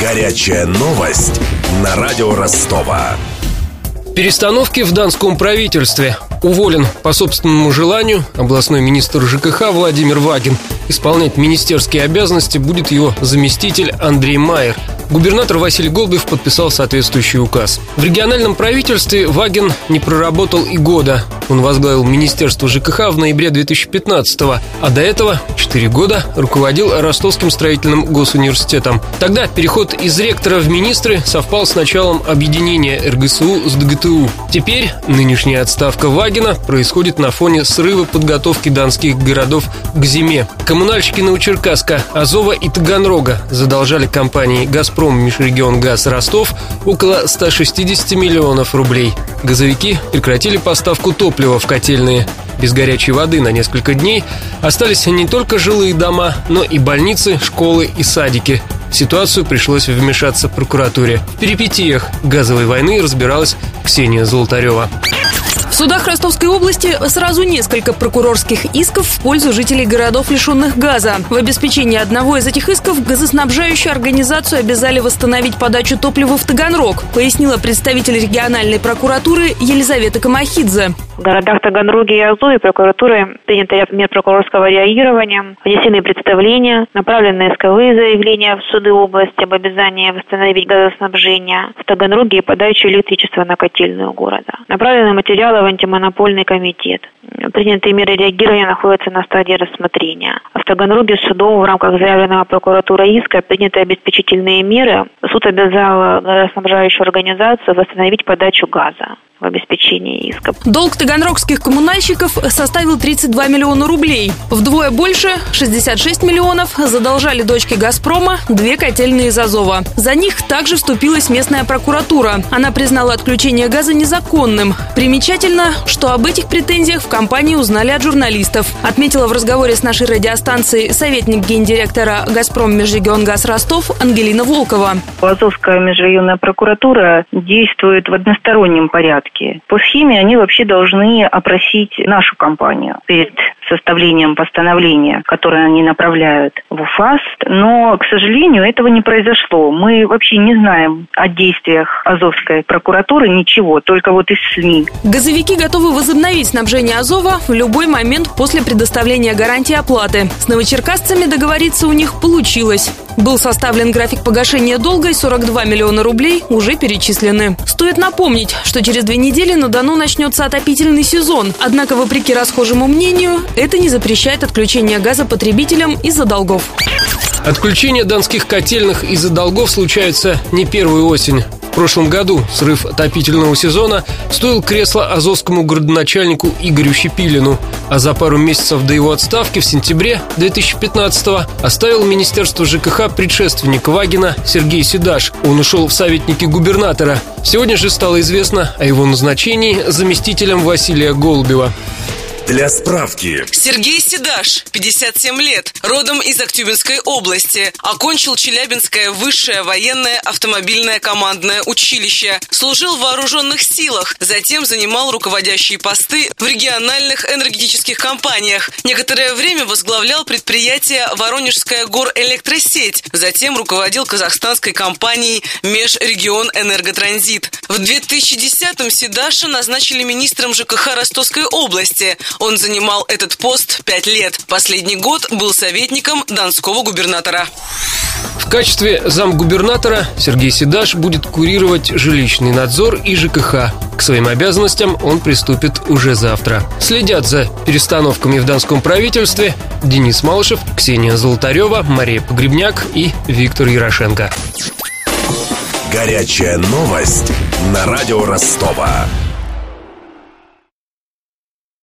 Горячая новость на радио Ростова. Перестановки в Донском правительстве. Уволен по собственному желанию областной министр ЖКХ Владимир Вагин. Исполнять министерские обязанности будет его заместитель Андрей Майер – Губернатор Василий Голубев подписал соответствующий указ. В региональном правительстве Ваген не проработал и года. Он возглавил Министерство ЖКХ в ноябре 2015 а до этого 4 года руководил Ростовским строительным госуниверситетом. Тогда переход из ректора в министры совпал с началом объединения РГСУ с ДГТУ. Теперь нынешняя отставка Вагина происходит на фоне срыва подготовки донских городов к зиме. Коммунальщики Новочеркасска, Азова и Таганрога задолжали компании «Газпром» «Газпром» Межрегион Газ Ростов около 160 миллионов рублей. Газовики прекратили поставку топлива в котельные. Без горячей воды на несколько дней остались не только жилые дома, но и больницы, школы и садики. В ситуацию пришлось вмешаться прокуратуре. В перипетиях газовой войны разбиралась Ксения Золотарева судах Ростовской области сразу несколько прокурорских исков в пользу жителей городов, лишенных газа. В обеспечении одного из этих исков газоснабжающую организацию обязали восстановить подачу топлива в Таганрог, пояснила представитель региональной прокуратуры Елизавета Камахидзе. В городах Таганроге и Азове прокуратурой принято ряд мер прокурорского реагирования, внесены представления, направлены исковые заявления в суды области об обязании восстановить газоснабжение в Таганроге и подачу электричества на котельную города. Направлены материалы антимонопольный комитет. Принятые меры реагирования находятся на стадии рассмотрения. В Таганроге судом в рамках заявленного прокуратуры иска приняты обеспечительные меры. Суд обязал газоснабжающую организацию восстановить подачу газа в обеспечении иска. Долг таганрогских коммунальщиков составил 32 миллиона рублей. Вдвое больше, 66 миллионов, задолжали дочки «Газпрома» две котельные из Азова. За них также вступилась местная прокуратура. Она признала отключение газа незаконным. Примечательно, что об этих претензиях в компании узнали от журналистов. Отметила в разговоре с нашей радиостанцией советник гендиректора «Газпром» Межрегионгаз Ростов Ангелина Волкова. Азовская межрайонная прокуратура действует в одностороннем порядке. По схеме они вообще должны опросить нашу компанию перед составлением постановления, которое они направляют в УФАС. Но, к сожалению, этого не произошло. Мы вообще не знаем о действиях Азовской прокуратуры ничего, только вот из СМИ. Газовики готовы возобновить снабжение Азова в любой момент после предоставления гарантии оплаты. С новочеркасцами договориться у них получилось. Был составлен график погашения долга и 42 миллиона рублей уже перечислены. Стоит напомнить, что через две недели на Дону начнется отопительный сезон. Однако, вопреки расхожему мнению, это не запрещает отключение газа потребителям из-за долгов. Отключение донских котельных из-за долгов случается не первую осень. Прошлом году срыв отопительного сезона стоил кресло азовскому городоначальнику Игорю Щепилину, а за пару месяцев до его отставки в сентябре 2015-го оставил Министерство ЖКХ предшественник Вагина Сергей Седаш. Он ушел в советники губернатора. Сегодня же стало известно о его назначении заместителем Василия Голубева. Для справки. Сергей Седаш, 57 лет, родом из Актюбинской области. Окончил Челябинское высшее военное автомобильное командное училище. Служил в вооруженных силах. Затем занимал руководящие посты в региональных энергетических компаниях. Некоторое время возглавлял предприятие «Воронежская горэлектросеть». Затем руководил казахстанской компанией «Межрегион Энерготранзит». В 2010-м Седаша назначили министром ЖКХ Ростовской области. Он занимал этот пост пять лет. Последний год был советником донского губернатора. В качестве замгубернатора Сергей Седаш будет курировать жилищный надзор и ЖКХ. К своим обязанностям он приступит уже завтра. Следят за перестановками в донском правительстве Денис Малышев, Ксения Золотарева, Мария Погребняк и Виктор Ярошенко. Горячая новость на радио Ростова.